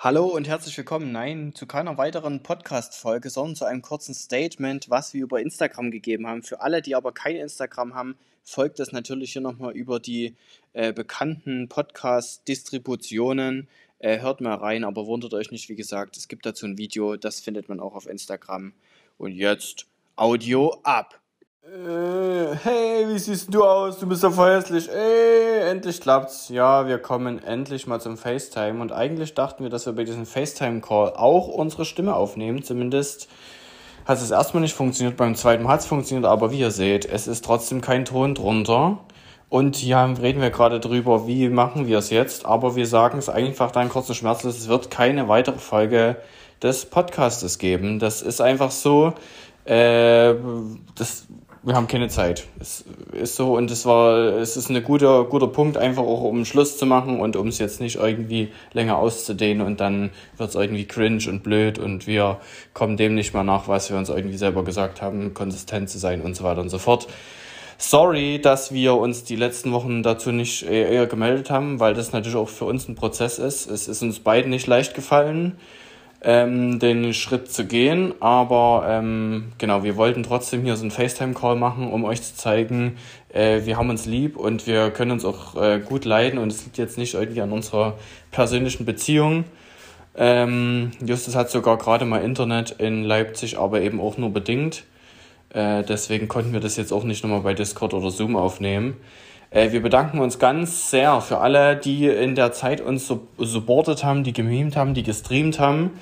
Hallo und herzlich willkommen. Nein, zu keiner weiteren Podcast-Folge, sondern zu einem kurzen Statement, was wir über Instagram gegeben haben. Für alle, die aber kein Instagram haben, folgt das natürlich hier nochmal über die äh, bekannten Podcast-Distributionen. Äh, hört mal rein, aber wundert euch nicht, wie gesagt, es gibt dazu ein Video, das findet man auch auf Instagram. Und jetzt Audio ab. Äh, hey, wie siehst du aus? Du bist so verhässlich. Ey, endlich klappt's. Ja, wir kommen endlich mal zum FaceTime. Und eigentlich dachten wir, dass wir bei diesem FaceTime-Call auch unsere Stimme aufnehmen. Zumindest hat es erstmal nicht funktioniert. Beim zweiten Mal hat es funktioniert. Aber wie ihr seht, es ist trotzdem kein Ton drunter. Und hier reden wir gerade drüber, wie machen wir es jetzt. Aber wir sagen es einfach dann kurz und schmerzlos. Es wird keine weitere Folge des Podcastes geben. Das ist einfach so. Äh, das wir haben keine Zeit. Es ist so und es war, es ist ein guter, guter Punkt, einfach auch um Schluss zu machen und um es jetzt nicht irgendwie länger auszudehnen und dann wird es irgendwie cringe und blöd und wir kommen dem nicht mehr nach, was wir uns irgendwie selber gesagt haben, konsistent zu sein und so weiter und so fort. Sorry, dass wir uns die letzten Wochen dazu nicht eher gemeldet haben, weil das natürlich auch für uns ein Prozess ist. Es ist uns beiden nicht leicht gefallen ähm, den Schritt zu gehen. Aber ähm, genau, wir wollten trotzdem hier so einen FaceTime-Call machen, um euch zu zeigen, äh, wir haben uns lieb und wir können uns auch äh, gut leiden und es liegt jetzt nicht irgendwie an unserer persönlichen Beziehung. Ähm, Justus hat sogar gerade mal Internet in Leipzig, aber eben auch nur bedingt. Äh, deswegen konnten wir das jetzt auch nicht nochmal bei Discord oder Zoom aufnehmen. Äh, wir bedanken uns ganz sehr für alle, die in der Zeit uns supportet haben, die gememt haben, die gestreamt haben.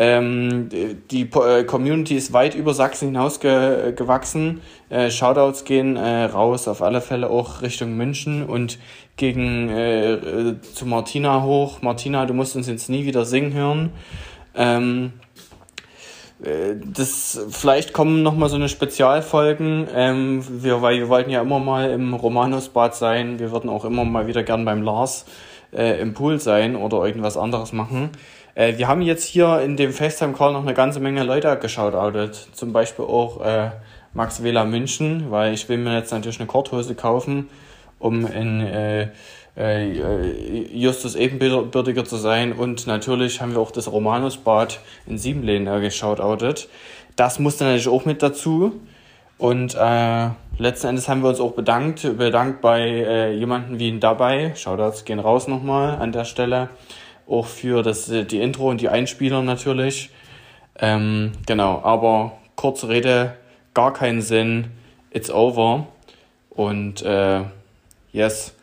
Ähm, die äh, Community ist weit über Sachsen hinaus ge gewachsen. Äh, Shoutouts gehen äh, raus, auf alle Fälle auch Richtung München und gegen äh, äh zu Martina hoch. Martina, du musst uns jetzt nie wieder singen hören. Ähm, äh, das vielleicht kommen noch mal so eine Spezialfolgen. Ähm, wir, weil wir wollten ja immer mal im Romanusbad sein. Wir würden auch immer mal wieder gern beim Lars äh, im Pool sein oder irgendwas anderes machen. Äh, wir haben jetzt hier in dem FaceTime Call noch eine ganze Menge Leute geschaut, outet. Zum Beispiel auch äh, Max Wähler München, weil ich will mir jetzt natürlich eine Korthose kaufen, um in äh, äh, Justus ebenbürtiger zu sein. Und natürlich haben wir auch das Romanusbad in Siebenlehn äh, geschautoutet. Das musste natürlich auch mit dazu. Und äh, letzten Endes haben wir uns auch bedankt, bedankt bei äh, jemanden wie ihn dabei. Shoutouts gehen raus nochmal an der Stelle. Auch für das, äh, die Intro und die Einspieler natürlich. Ähm, genau, aber kurze Rede, gar keinen Sinn. It's over. Und äh, yes.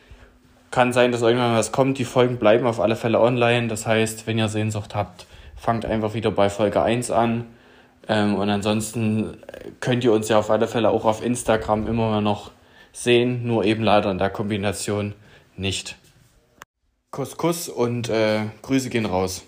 Kann sein, dass irgendwann was kommt. Die Folgen bleiben auf alle Fälle online. Das heißt, wenn ihr Sehnsucht habt, fangt einfach wieder bei Folge 1 an. Ähm, und ansonsten könnt ihr uns ja auf alle Fälle auch auf Instagram immer mal noch sehen, nur eben leider in der Kombination nicht. Kuss, Kuss und äh, Grüße gehen raus.